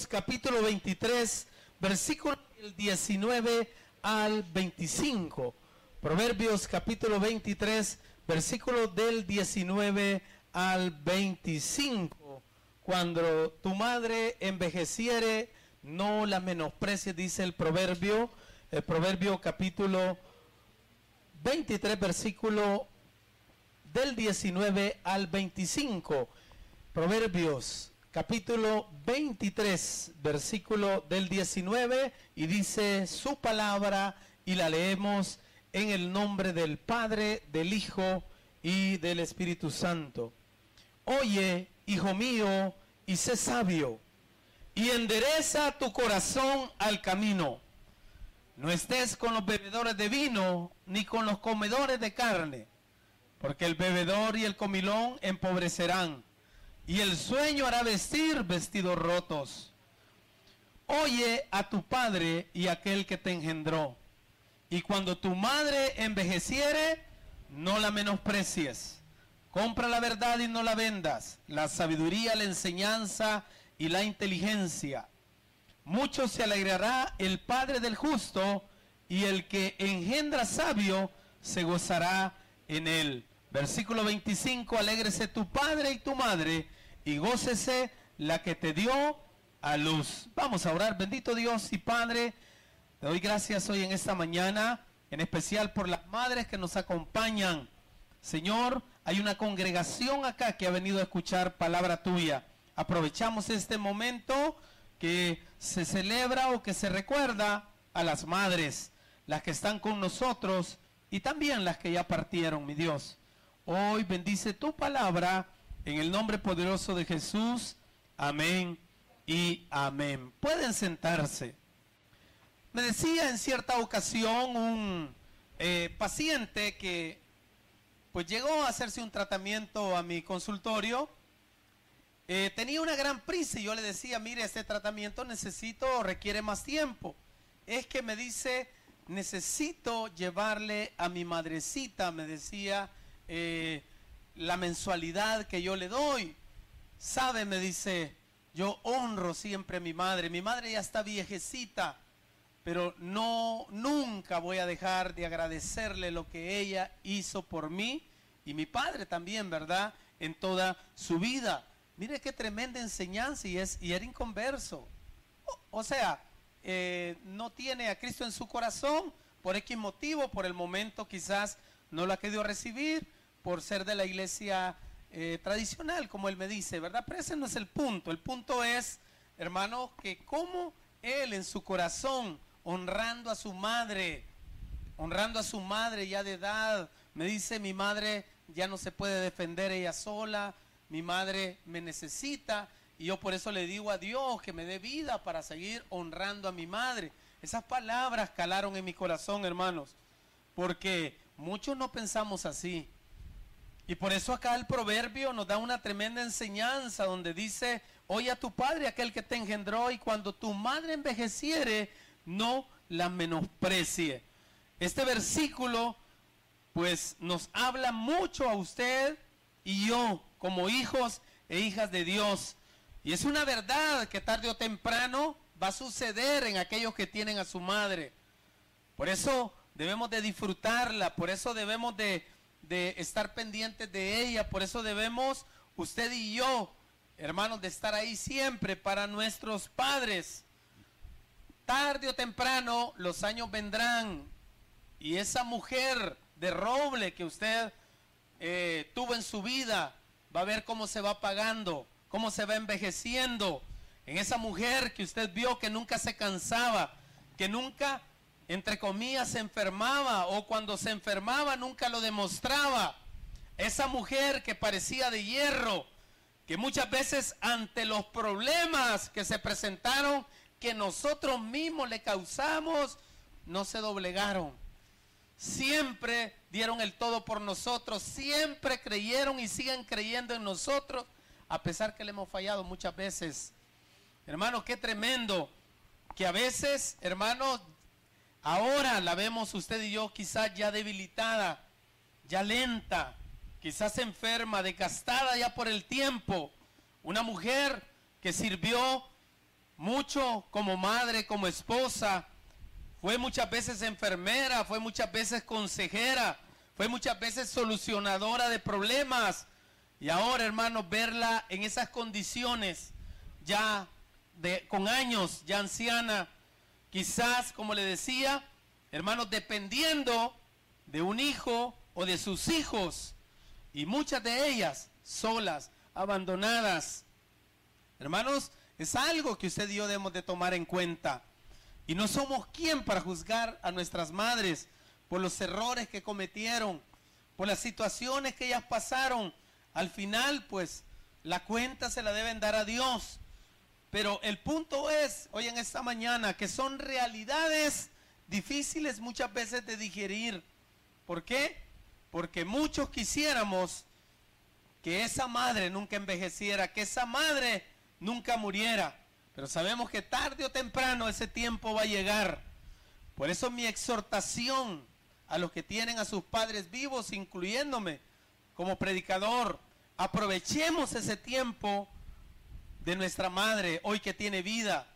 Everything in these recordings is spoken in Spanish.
Proverbios capítulo 23, versículo 19 al 25. Proverbios capítulo 23, versículo del 19 al 25. Cuando tu madre envejeciere, no la menosprecies, dice el proverbio, el proverbio capítulo 23, versículo del 19 al 25. Proverbios capítulo 23, versículo del 19, y dice su palabra, y la leemos en el nombre del Padre, del Hijo y del Espíritu Santo. Oye, hijo mío, y sé sabio, y endereza tu corazón al camino. No estés con los bebedores de vino, ni con los comedores de carne, porque el bebedor y el comilón empobrecerán, y el sueño hará vestir vestidos rotos. Oye a tu padre y aquel que te engendró, y cuando tu madre envejeciere, no la menosprecies Compra la verdad y no la vendas, la sabiduría, la enseñanza y la inteligencia. Mucho se alegrará el Padre del justo y el que engendra sabio se gozará en él. Versículo 25, alégrese tu padre y tu madre y gócese la que te dio a luz. Vamos a orar, bendito Dios y Padre, te doy gracias hoy en esta mañana, en especial por las madres que nos acompañan. Señor, hay una congregación acá que ha venido a escuchar palabra tuya. Aprovechamos este momento que se celebra o que se recuerda a las madres, las que están con nosotros y también las que ya partieron, mi Dios. Hoy bendice tu palabra en el nombre poderoso de Jesús. Amén y amén. Pueden sentarse. Me decía en cierta ocasión un eh, paciente que pues llegó a hacerse un tratamiento a mi consultorio. Eh, tenía una gran prisa y yo le decía, mire, este tratamiento necesito, requiere más tiempo. Es que me dice, necesito llevarle a mi madrecita, me decía, eh, la mensualidad que yo le doy. Sabe, me dice, yo honro siempre a mi madre. Mi madre ya está viejecita pero no, nunca voy a dejar de agradecerle lo que ella hizo por mí y mi padre también, ¿verdad? En toda su vida. Mire qué tremenda enseñanza y, es, y era inconverso. O, sea, eh, no tiene a Cristo en su corazón por X motivo, por el momento quizás no lo ha recibir, por ser de la iglesia eh, tradicional, como él me dice, ¿verdad? Pero ese no es el punto. El punto es, hermano, que como él en su corazón honrando a su madre, honrando a su madre ya de edad. Me dice, mi madre ya no se puede defender ella sola, mi madre me necesita y yo por eso le digo a Dios que me dé vida para seguir honrando a mi madre. Esas palabras calaron en mi corazón, hermanos, porque muchos no pensamos así. Y por eso acá el proverbio nos da una tremenda enseñanza donde dice, oye a tu padre, aquel que te engendró, y cuando tu madre envejeciere, no la menosprecie. Este versículo pues nos habla mucho a usted y yo como hijos e hijas de Dios. Y es una verdad que tarde o temprano va a suceder en aquellos que tienen a su madre. Por eso debemos de disfrutarla, por eso debemos de, de estar pendientes de ella, por eso debemos, usted y yo, hermanos, de estar ahí siempre para nuestros padres. Tarde o temprano los años vendrán. Y esa mujer de roble que usted eh, tuvo en su vida va a ver cómo se va pagando, cómo se va envejeciendo. En esa mujer que usted vio que nunca se cansaba, que nunca, entre comillas, se enfermaba o cuando se enfermaba nunca lo demostraba. Esa mujer que parecía de hierro, que muchas veces ante los problemas que se presentaron que nosotros mismos le causamos, no se doblegaron. Siempre dieron el todo por nosotros, siempre creyeron y siguen creyendo en nosotros, a pesar que le hemos fallado muchas veces. Hermano, qué tremendo que a veces, hermano, ahora la vemos usted y yo quizás ya debilitada, ya lenta, quizás enferma, desgastada ya por el tiempo. Una mujer que sirvió mucho como madre, como esposa, fue muchas veces enfermera, fue muchas veces consejera, fue muchas veces solucionadora de problemas. Y ahora, hermanos, verla en esas condiciones, ya de, con años, ya anciana, quizás, como le decía, hermanos, dependiendo de un hijo o de sus hijos, y muchas de ellas solas, abandonadas. Hermanos, es algo que usted y yo debemos de tomar en cuenta. Y no somos quien para juzgar a nuestras madres por los errores que cometieron, por las situaciones que ellas pasaron. Al final, pues, la cuenta se la deben dar a Dios. Pero el punto es, hoy en esta mañana, que son realidades difíciles muchas veces de digerir. ¿Por qué? Porque muchos quisiéramos que esa madre nunca envejeciera, que esa madre nunca muriera. Pero sabemos que tarde o temprano ese tiempo va a llegar. Por eso mi exhortación a los que tienen a sus padres vivos, incluyéndome como predicador, aprovechemos ese tiempo de nuestra madre, hoy que tiene vida.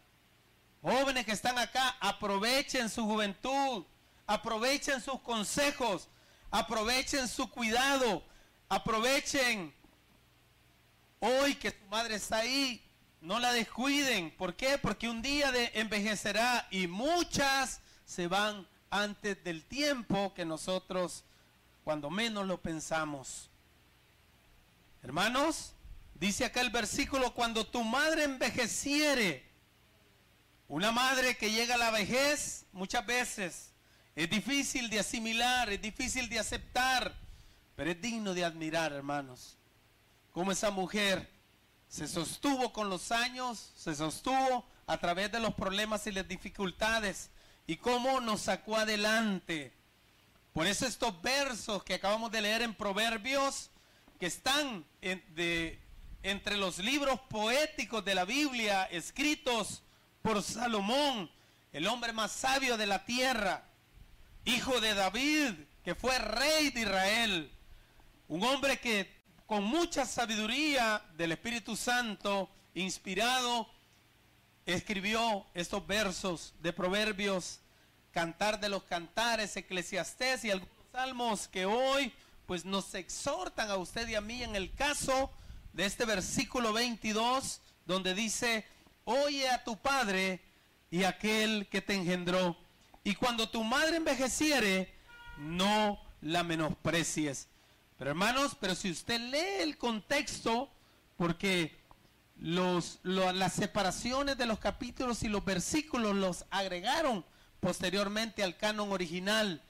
Jóvenes que están acá, aprovechen su juventud, aprovechen sus consejos, aprovechen su cuidado, aprovechen hoy que su madre está ahí, no la descuiden. ¿Por qué? Porque un día de envejecerá y muchas se van antes del tiempo que nosotros, cuando menos lo pensamos. Hermanos, dice acá el versículo, cuando tu madre envejeciere, una madre que llega a la vejez muchas veces es difícil de asimilar, es difícil de aceptar, pero es digno de admirar, hermanos. Como esa mujer se sostuvo con los años, se sostuvo a través de los problemas y las dificultades y cómo nos sacó adelante. Por eso estos versos que acabamos de leer en Proverbios, que están entre los libros poéticos de la Biblia, escritos por Salomón, el hombre más sabio de la tierra, hijo de David, que fue rey de Israel, un hombre que con mucha sabiduría del Espíritu Santo, inspirado, escribió estos versos de Proverbios, Cantar de los Cantares, Eclesiastés y algunos salmos que hoy pues nos exhortan a usted y a mí en el caso de este versículo 22, donde dice, oye a tu padre y aquel que te engendró, y cuando tu madre envejeciere, no la menosprecies. Pero hermanos, pero si usted lee el contexto, porque los, las separaciones de los capítulos y los versículos los agregaron posteriormente al canon original.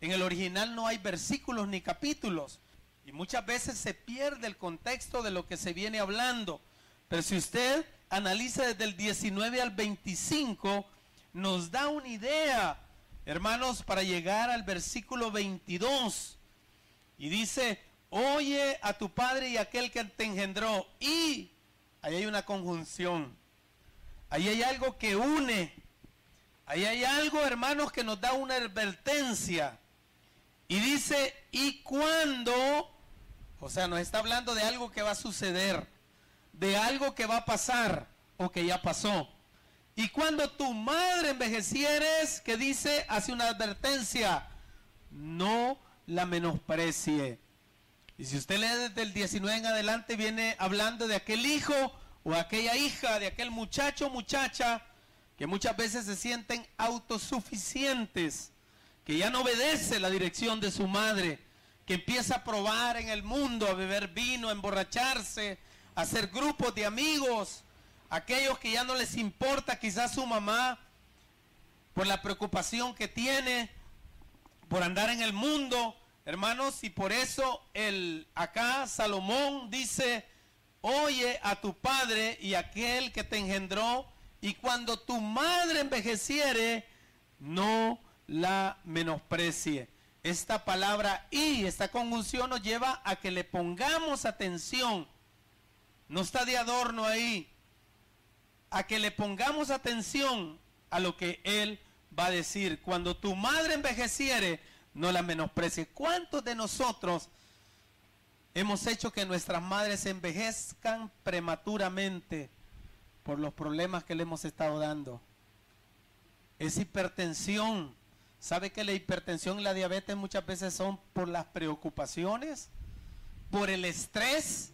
En el original no hay versículos ni capítulos. Y muchas veces se pierde el contexto de lo que se viene hablando. Pero si usted analiza desde el 19 al 25, nos da una idea, hermanos, para llegar al versículo 22 y dice, oye a tu padre y aquel que te engendró. Y ahí hay una conjunción. Ahí hay algo que une. Ahí hay algo, hermanos, que nos da una advertencia. Y dice, ¿y cuando O sea, nos está hablando de algo que va a suceder, de algo que va a pasar o que ya pasó. Y cuando tu madre envejecieres, que dice, hace una advertencia, no la menosprecie. Y si usted lee desde el 19 en adelante, viene hablando de aquel hijo o aquella hija, de aquel muchacho o muchacha, que muchas veces se sienten autosuficientes, que ya no obedece la dirección de su madre, que empieza a probar en el mundo, a beber vino, a emborracharse, a hacer grupos de amigos, aquellos que ya no les importa quizás su mamá, por la preocupación que tiene, por andar en el mundo, Hermanos, y por eso el acá Salomón dice, oye a tu padre y aquel que te engendró, y cuando tu madre envejeciere, no la menosprecie. Esta palabra y, esta conjunción nos lleva a que le pongamos atención. No está de adorno ahí. A que le pongamos atención a lo que él va a decir. Cuando tu madre envejeciere, no la menosprecie. ¿Cuántos de nosotros hemos hecho que nuestras madres envejezcan prematuramente? por los problemas que le hemos estado dando. Es hipertensión. ¿Sabe que la hipertensión y la diabetes muchas veces son por las preocupaciones, por el estrés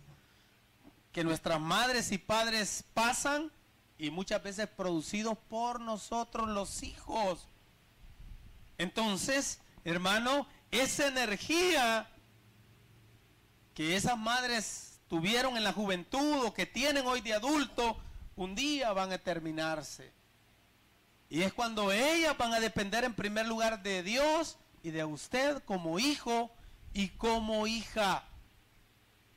que nuestras madres y padres pasan y muchas veces producidos por nosotros los hijos? Entonces, hermano, esa energía que esas madres tuvieron en la juventud o que tienen hoy de adulto, un día van a terminarse. Y es cuando ellas van a depender en primer lugar de Dios y de usted como hijo y como hija.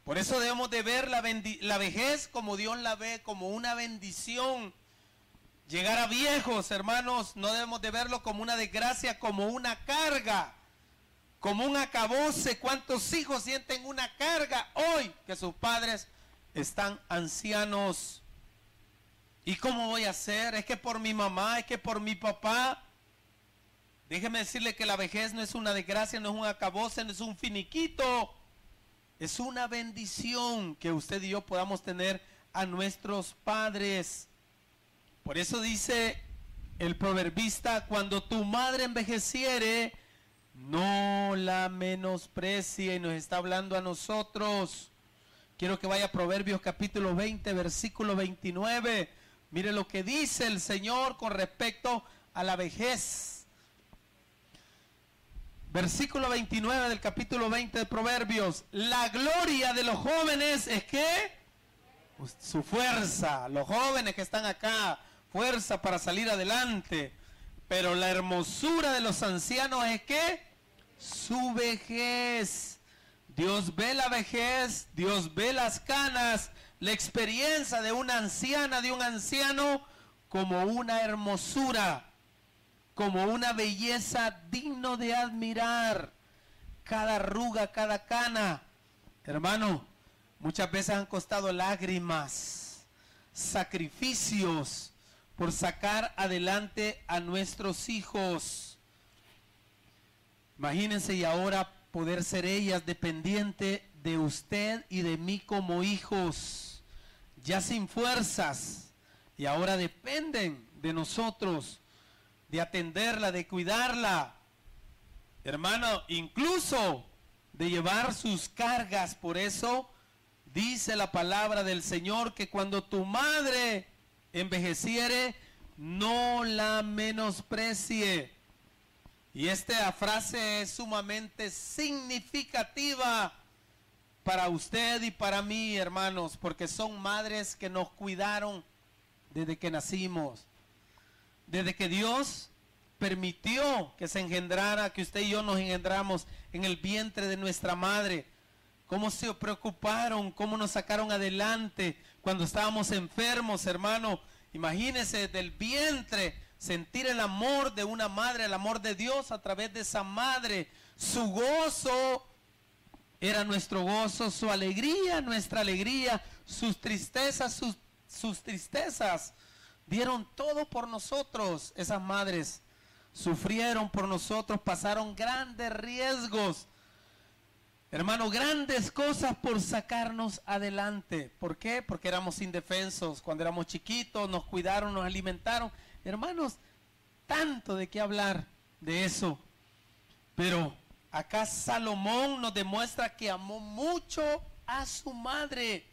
Por eso debemos de ver la, la vejez como Dios la ve, como una bendición. Llegar a viejos, hermanos, no debemos de verlo como una desgracia, como una carga, como un acabose. ¿Cuántos hijos sienten una carga hoy que sus padres están ancianos? ¿Y cómo voy a hacer? Es que por mi mamá, es que por mi papá. Déjeme decirle que la vejez no es una desgracia, no es un acabose, no es un finiquito. Es una bendición que usted y yo podamos tener a nuestros padres. Por eso dice el proverbista, cuando tu madre envejeciere, no la menosprecie. Y nos está hablando a nosotros. Quiero que vaya a Proverbios capítulo 20, versículo 29. Mire lo que dice el Señor con respecto a la vejez. Versículo 29 del capítulo 20 de Proverbios. La gloria de los jóvenes es que su fuerza. Los jóvenes que están acá, fuerza para salir adelante. Pero la hermosura de los ancianos es que su vejez. Dios ve la vejez, Dios ve las canas, la experiencia de una anciana, de un anciano, como una hermosura, como una belleza digno de admirar. Cada arruga, cada cana. Hermano, muchas veces han costado lágrimas, sacrificios, por sacar adelante a nuestros hijos. Imagínense y ahora poder ser ellas dependiente de usted y de mí como hijos, ya sin fuerzas, y ahora dependen de nosotros, de atenderla, de cuidarla. Hermano, incluso de llevar sus cargas. Por eso dice la palabra del Señor que cuando tu madre envejeciere, no la menosprecie. Y esta frase es sumamente significativa para usted y para mí, hermanos, porque son madres que nos cuidaron desde que nacimos. Desde que Dios permitió que se engendrara, que usted y yo nos engendramos en el vientre de nuestra madre. Cómo se preocuparon, cómo nos sacaron adelante, cuando estábamos enfermos, hermano, imagínese del vientre sentir el amor de una madre, el amor de Dios a través de esa madre. Su gozo era nuestro gozo, su alegría, nuestra alegría, sus tristezas, sus, tristezas. Dieron todo por nosotros, esas madres. Sufrieron por nosotros, pasaron grandes riesgos Hermano, grandes cosas por sacarnos adelante. ¿Por qué? Porque éramos indefensos. Cuando éramos chiquitos, nos cuidaron, nos alimentaron. Hermanos, tanto de qué hablar de eso. Pero acá Salomón nos demuestra que amó mucho a su madre.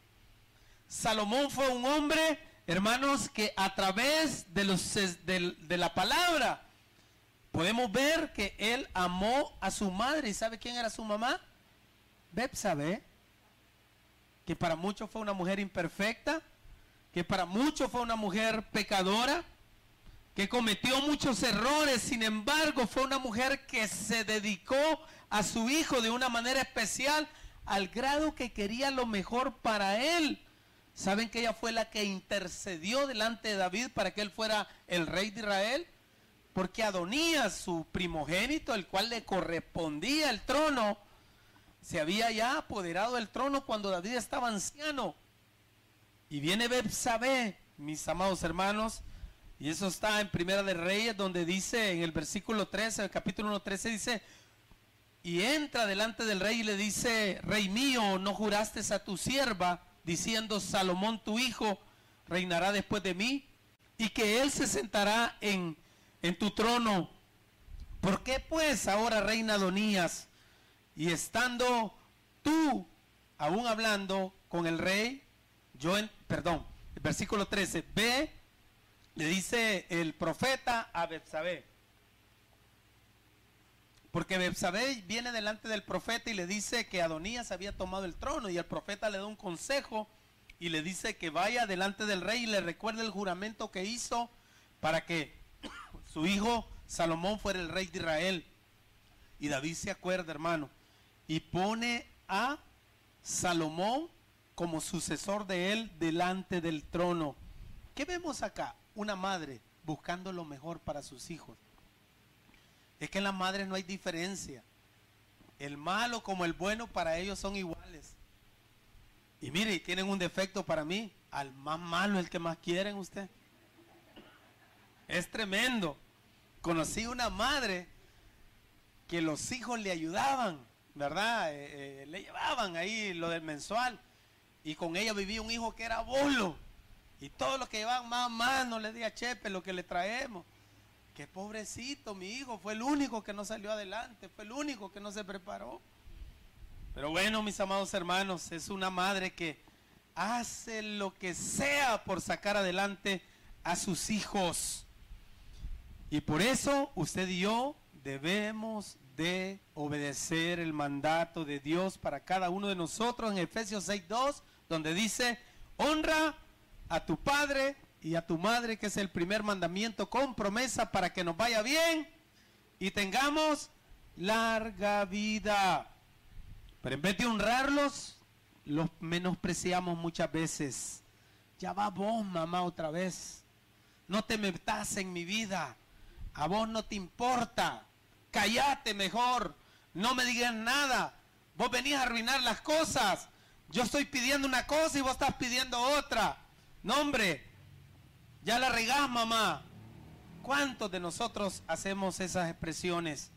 Salomón fue un hombre, hermanos, que a través de, los, de, la palabra podemos ver que él amó a su madre. ¿Y sabe quién era su mamá? sabe que para muchos fue una mujer imperfecta, que para muchos fue una mujer pecadora, que cometió muchos errores, sin embargo fue una mujer que se dedicó a su hijo de una manera especial al grado que quería lo mejor para él. ¿Saben que ella fue la que intercedió delante de David para que él fuera el rey de Israel? Porque Adonías, su primogénito, el cual le correspondía el trono, se había ya apoderado del trono cuando David estaba anciano. Y viene Bebsabé, mis amados hermanos, y eso está en Primera de Reyes, donde dice en el versículo 13, el capítulo 1, 13, dice, y entra delante del rey y le dice, rey mío, ¿no juraste a tu sierva, diciendo, Salomón tu hijo, reinará después de mí y que él se sentará en, en tu trono. ¿Por qué pues ahora reina Adonías y estando tú aún hablando con el rey, yo, en, perdón, el versículo 13, ve, le dice el profeta a Betsabé. Porque Betsabé viene delante del profeta y le dice que Adonías había tomado el trono y el profeta le da un consejo y le dice que vaya delante del rey y le recuerde el juramento que hizo para que su hijo Salomón fuera el rey de Israel. Y David se acuerda, hermano, y pone a Salomón como sucesor de él delante del trono. ¿Qué vemos acá? Una madre buscando lo mejor para sus hijos. Es que en las madres no hay diferencia. El malo como el bueno para ellos son iguales. Y mire, tienen un defecto para mí. Al más malo el que más quieren usted. Es tremendo. Conocí una madre que los hijos le ayudaban, ¿verdad? Eh, eh, le llevaban ahí lo del mensual. Y con ella vivía un hijo que era bolo. Y todo lo que llevaban más más no le di a Chepe lo que le traemos. Qué pobrecito, mi hijo, fue el único que no salió adelante, fue el único que no se preparó. Pero bueno, mis amados hermanos, es una madre que hace lo que sea por sacar adelante a sus hijos. Y por eso usted y yo debemos de obedecer el mandato de Dios para cada uno de nosotros en Efesios 6.2, donde dice, honra a tu padre y a tu madre, que es el primer mandamiento con promesa para que nos vaya bien y tengamos larga vida. Pero en vez de honrarlos, los menospreciamos muchas veces. Ya va vos, mamá, otra vez. No te metas en mi vida. A vos no te importa. Cállate mejor. No me digas nada. Vos venís a arruinar las cosas. Yo estoy pidiendo una cosa y vos estás pidiendo otra. No, hombre, ya la regás, mamá. ¿Cuántos de nosotros hacemos esas expresiones?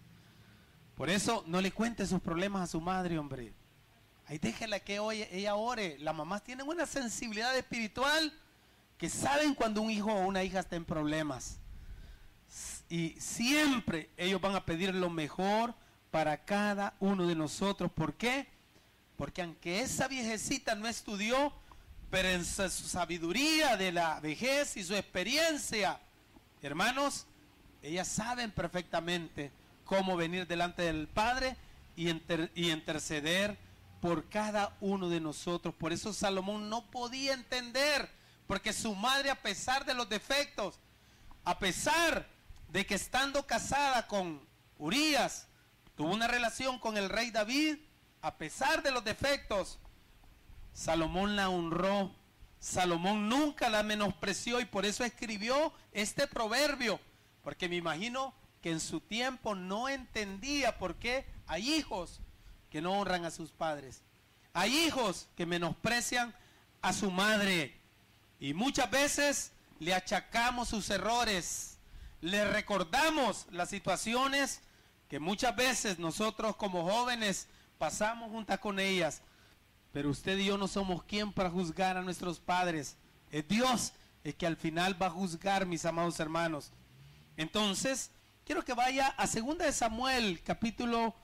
Por eso no le cuente sus problemas a su madre, hombre. Ahí déjela que hoy ella ore. Las mamás tienen una sensibilidad espiritual que saben cuando un hijo o una hija está en problemas. Y siempre ellos van a pedir lo mejor para cada uno de nosotros. ¿Por qué? Porque aunque esa viejecita no estudió, pero en su sabiduría de la vejez y su experiencia, hermanos, ellas saben perfectamente cómo venir delante del Padre y, interceder por cada uno de nosotros. Por eso Salomón no podía entender, porque su madre, a pesar de los defectos, a pesar de que estando casada con Urias, tuvo una relación con el rey David, a pesar de los defectos, Salomón la honró. Salomón nunca la menospreció y por eso escribió este proverbio. Porque me imagino que en su tiempo no entendía por qué hay hijos que no honran a sus padres. Hay hijos que menosprecian a su madre. Y muchas veces le achacamos sus errores. Le recordamos las situaciones que muchas veces nosotros como jóvenes pasamos juntas con ellas. Pero usted y yo no somos quien para juzgar a nuestros padres. Es Dios el que al final va a juzgar, mis amados hermanos. Entonces, quiero que vaya a 2 de Samuel, capítulo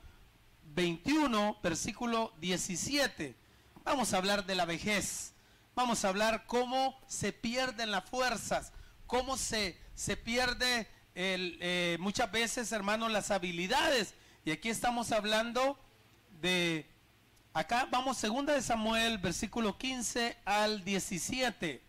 21, versículo 17. Vamos a hablar de la vejez. Vamos a hablar cómo se pierden las fuerzas, cómo se, se pierde eh, muchas veces, hermanos, las habilidades. Y aquí estamos hablando de Acá vamos, segunda de Samuel, versículo 15 al 17.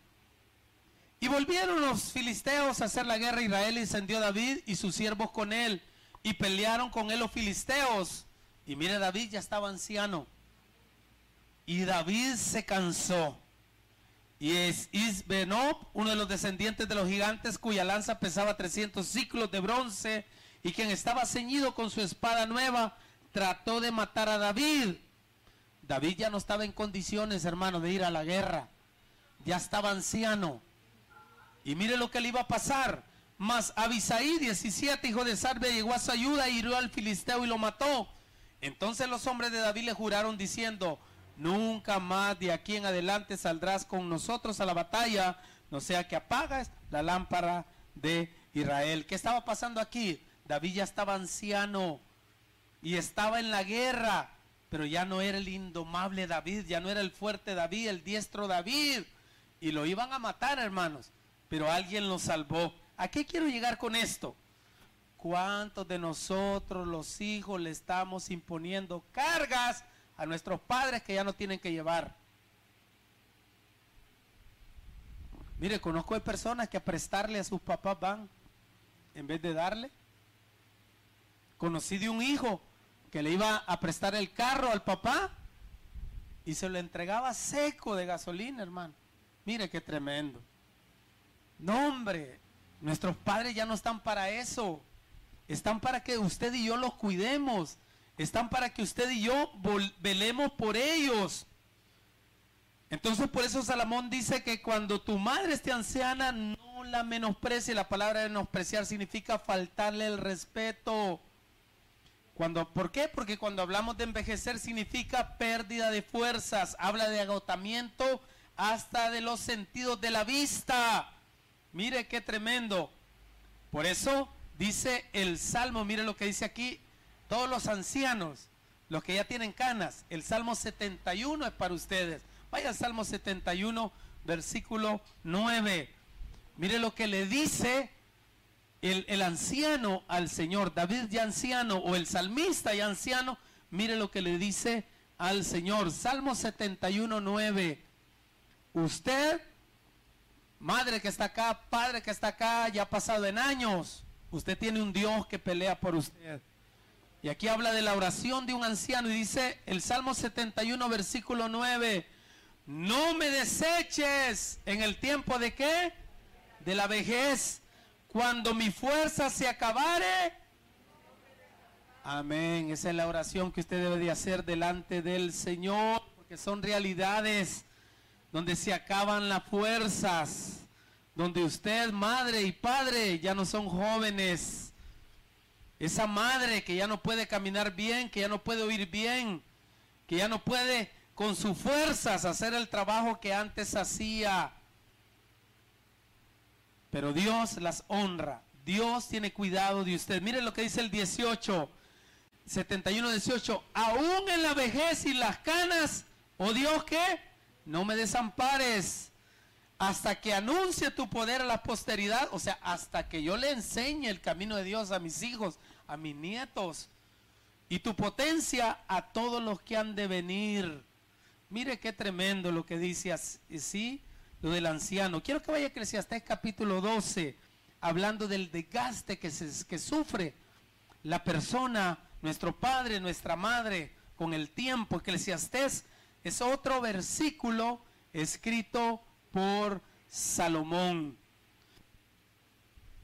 Y volvieron los filisteos a hacer la guerra a Israel y encendió David y sus siervos con él. Y pelearon con él los filisteos. Y mire, David ya estaba anciano. Y David se cansó. Y es Isbenob, uno de los descendientes de los gigantes, cuya lanza pesaba 300 ciclos de bronce, y quien estaba ceñido con su espada nueva, trató de matar a David David ya no estaba en condiciones, hermano, de ir a la guerra. Ya estaba anciano. Y mire lo que le iba a pasar. Mas Abisaí, 17, hijo de Sarbe, llegó a su ayuda, hirió al filisteo y lo mató. Entonces los hombres de David le juraron diciendo, nunca más de aquí en adelante saldrás con nosotros a la batalla, no sea que apagas la lámpara de Israel. ¿Qué estaba pasando aquí? David ya estaba anciano y estaba en la guerra, pero ya no era el indomable David, ya no era el fuerte David, el diestro David. Y lo iban a matar, hermanos, pero alguien lo salvó. ¿A qué quiero llegar con esto? ¿Cuántos de nosotros, los hijos, le estamos imponiendo cargas a nuestros padres que ya no tienen que llevar? Mire, conozco de personas que a prestarle a sus papás van en vez de darle. Conocí de un hijo que le iba a prestar el carro al papá y se lo entregaba seco de gasolina, hermano. Mire qué tremendo. No, hombre, nuestros padres ya no están para eso. Están para que usted y yo los cuidemos. Están para que usted y yo velemos por ellos. Entonces por eso Salomón dice que cuando tu madre esté anciana, no la menosprecie. La palabra menospreciar significa faltarle el respeto. Cuando, ¿Por qué? Porque cuando hablamos de envejecer significa pérdida de fuerzas, habla de agotamiento hasta de los sentidos de la vista. Mire qué tremendo. Por eso dice el Salmo, mire lo que dice aquí, todos los ancianos, los que ya tienen canas, el Salmo 71 es para ustedes. Vaya al Salmo 71, versículo 9. Mire lo que le dice el, anciano al Señor, David ya anciano o el salmista ya anciano, mire lo que le dice al Señor. Salmo 71, 9. Usted, madre que está acá, padre que está acá, ya ha pasado en años. Usted tiene un Dios que pelea por usted. Y aquí habla de la oración de un anciano y dice el Salmo 71, versículo 9. No me deseches en el tiempo de qué? De la vejez. Cuando mi fuerza se acabare. Amén. Esa es la oración que usted debe de hacer delante del Señor. Porque son realidades donde se acaban las fuerzas. Donde usted, madre y padre, ya no son jóvenes. Esa madre que ya no puede caminar bien, que ya no puede oír bien, que ya no puede con sus fuerzas hacer el trabajo que antes hacía. Pero Dios las honra. Dios tiene cuidado de usted. Miren lo que dice el 18, 71, 18. Aún en la vejez y las canas, oh Dios, que no me desampares hasta que anuncie tu poder a la posteridad, o sea, hasta que yo le enseñe el camino de Dios a mis hijos, a mis nietos, y tu potencia a todos los que han de venir. Mire qué tremendo lo que dice así, del anciano. Quiero que vaya a Eclesiastés capítulo 12, hablando del desgaste que, se, que sufre la persona, nuestro padre, nuestra madre, con el tiempo. Eclesiastés es otro versículo escrito por Salomón.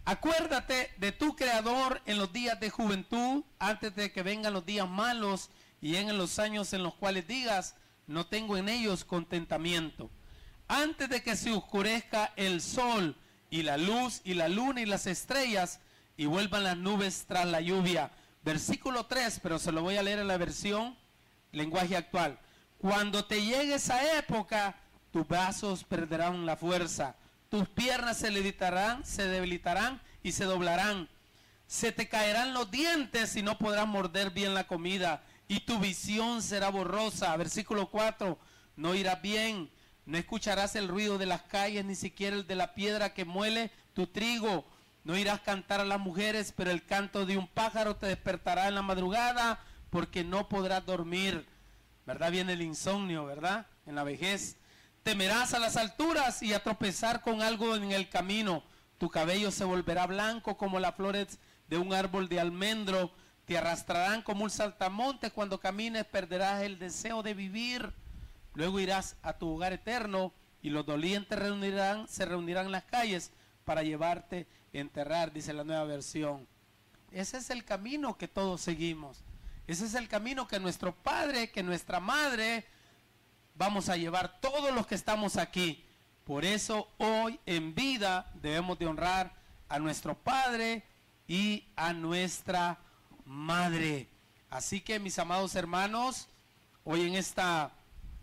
Acuérdate de tu creador en los días de juventud, antes de que vengan los días malos y en los años en los cuales digas, no tengo en ellos contentamiento. Antes de que se oscurezca el sol y la luz y la luna y las estrellas y vuelvan las nubes tras la lluvia. Versículo 3, pero se lo voy a leer en la versión lenguaje actual. Cuando te llegue esa época, tus brazos perderán la fuerza, tus piernas se debilitarán, se debilitarán y se doblarán. Se te caerán los dientes y no podrás morder bien la comida y tu visión será borrosa. Versículo 4, no irás bien, no escucharás el ruido de las calles, ni siquiera el de la piedra que muele tu trigo. No irás a cantar a las mujeres, pero el canto de un pájaro te despertará en la madrugada, porque no podrás dormir. ¿Verdad? Viene el insomnio, ¿verdad? En la vejez. Temerás a las alturas y a tropezar con algo en el camino. Tu cabello se volverá blanco como las flores de un árbol de almendro te arrastrarán como un saltamonte cuando camines, perderás el deseo de vivir. Luego irás a tu hogar eterno y los dolientes se reunirán en las calles para llevarte a enterrar, dice la nueva versión. Ese es el camino que todos seguimos. Ese es el camino que nuestro padre, que nuestra madre, vamos a llevar todos los que estamos aquí. Por eso hoy en vida debemos de honrar a nuestro padre y a nuestra madre. Así que mis amados hermanos, hoy en esta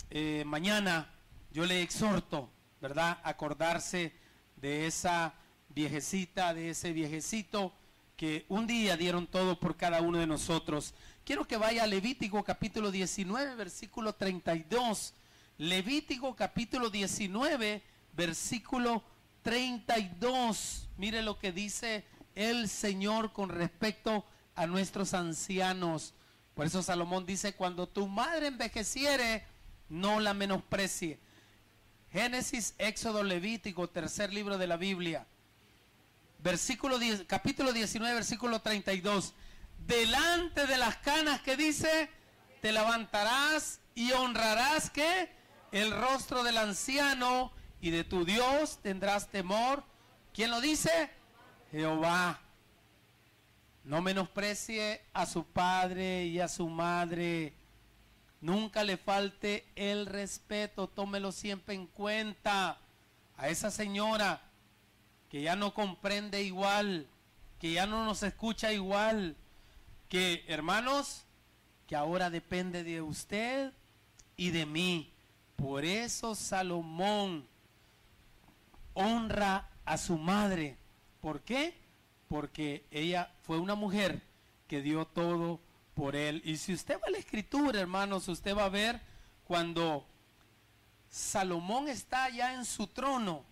eh, mañana yo le exhorto, ¿verdad? Acordarse de esa viejecita, de ese viejecito que un día dieron todo por cada uno de nosotros. Quiero que vaya a Levítico capítulo 19, versículo 32. Levítico capítulo 19, versículo 32. Mire lo que dice el Señor con respecto a nuestros ancianos. Por eso Salomón dice, cuando tu madre envejeciere, no la menosprecie. Génesis, Éxodo, Levítico, tercer libro de la Biblia versículo 10, capítulo 19, versículo 32. Delante de las canas que dice, te levantarás y honrarás que el rostro del anciano y de tu Dios tendrás temor. ¿Quién lo dice? Jehová. No menosprecie a su padre y a su madre. Nunca le falte el respeto. Tómelo siempre en cuenta. A esa señora que ya no comprende igual, que ya no nos escucha igual, que hermanos, que ahora depende de usted y de mí. Por eso Salomón honra a su madre. ¿Por qué? Porque ella fue una mujer que dio todo por él. Y si usted va a la escritura, hermanos, usted va a ver cuando Salomón está ya en su trono,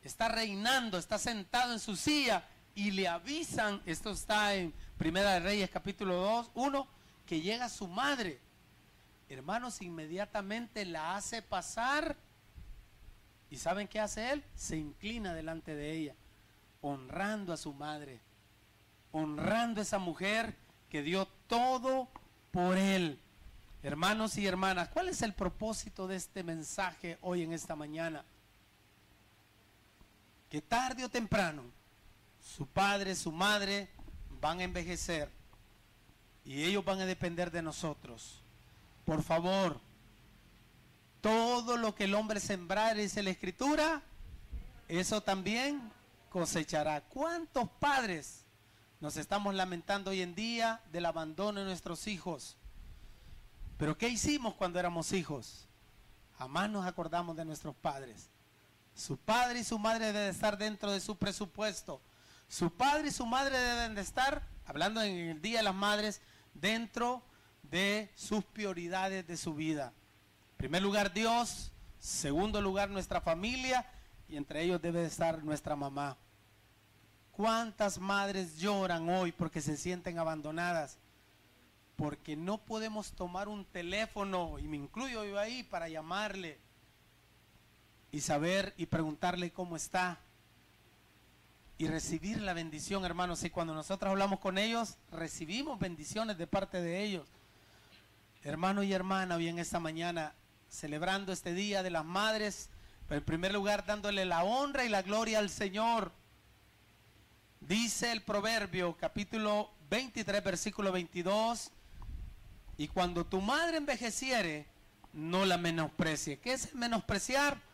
está reinando, está sentado en su silla y le avisan, esto está en Primera de Reyes capítulo 2, 1, que llega su madre. Hermanos, inmediatamente la hace pasar y ¿saben qué hace él? Se inclina delante de ella, honrando a su madre, honrando a esa mujer que dio todo por él. Hermanos y hermanas, ¿cuál es el propósito de este mensaje hoy en esta mañana? que tarde o temprano su padre, su madre van a envejecer y ellos van a depender de nosotros. Por favor, todo lo que el hombre sembrar, dice la escritura, eso también cosechará. ¿Cuántos padres nos estamos lamentando hoy en día del abandono de nuestros hijos? Pero ¿qué hicimos cuando éramos hijos? Jamás nos acordamos de nuestros padres. Su padre y su madre deben estar dentro de su presupuesto. Su padre y su madre deben de estar, hablando en el Día de las Madres, dentro de sus prioridades de su vida. En primer lugar Dios, segundo lugar nuestra familia y entre ellos debe estar nuestra mamá. ¿Cuántas madres lloran hoy porque se sienten abandonadas? Porque no podemos tomar un teléfono, y me incluyo yo ahí, para llamarle y saber y preguntarle cómo está y recibir la bendición, hermanos. Y cuando nosotros hablamos con ellos, recibimos bendiciones de parte de ellos. Hermano y hermana, hoy en esta mañana, celebrando este Día de las Madres, en primer lugar dándole la honra y la gloria al Señor. Dice el Proverbio, capítulo 23, versículo 22, y cuando tu madre envejeciere, no la menosprecie. ¿Qué es menospreciar?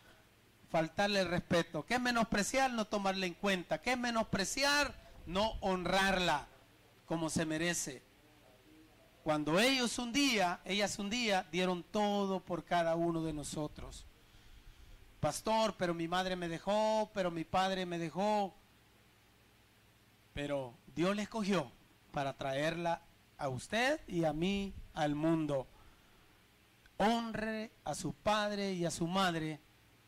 faltarle el respeto. ¿Qué es menospreciar? No tomarle en cuenta. ¿Qué es menospreciar? No honrarla como se merece. Cuando ellos un día, ellas un día, dieron todo por cada uno de nosotros. Pastor, pero mi madre me dejó, pero mi padre me dejó. Pero Dios le escogió para traerla a usted y a mí al mundo. Honre a su padre y a su madre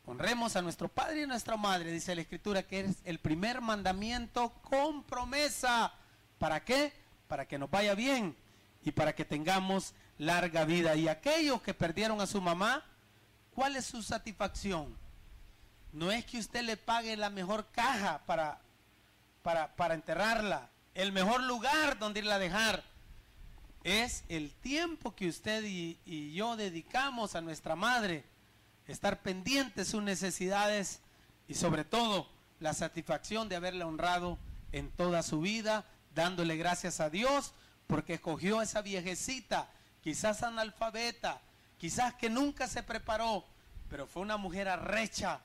Honremos a nuestro padre y a nuestra madre, dice la escritura, que es el primer mandamiento con promesa. ¿Para qué? Para que nos vaya bien y para que tengamos larga vida. Y aquellos que perdieron a su mamá, ¿cuál es su satisfacción? No es que usted le pague la mejor caja para, para, para enterrarla, el mejor lugar donde irla a dejar. Es el tiempo que usted y, y yo dedicamos a nuestra madre estar pendientes de sus necesidades y sobre todo la satisfacción de haberle honrado en toda su vida, dándole gracias a Dios porque escogió a esa viejecita, quizás analfabeta, quizás que nunca se preparó, pero fue una mujer arrecha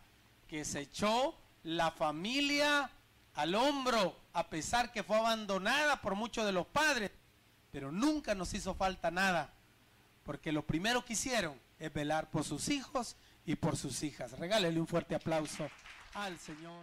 que se echó la familia al hombro, a pesar que fue abandonada por muchos de los padres, pero nunca nos hizo falta nada, porque lo primero que hicieron es velar por sus hijos y por sus hijas. Regálele un fuerte aplauso al Señor.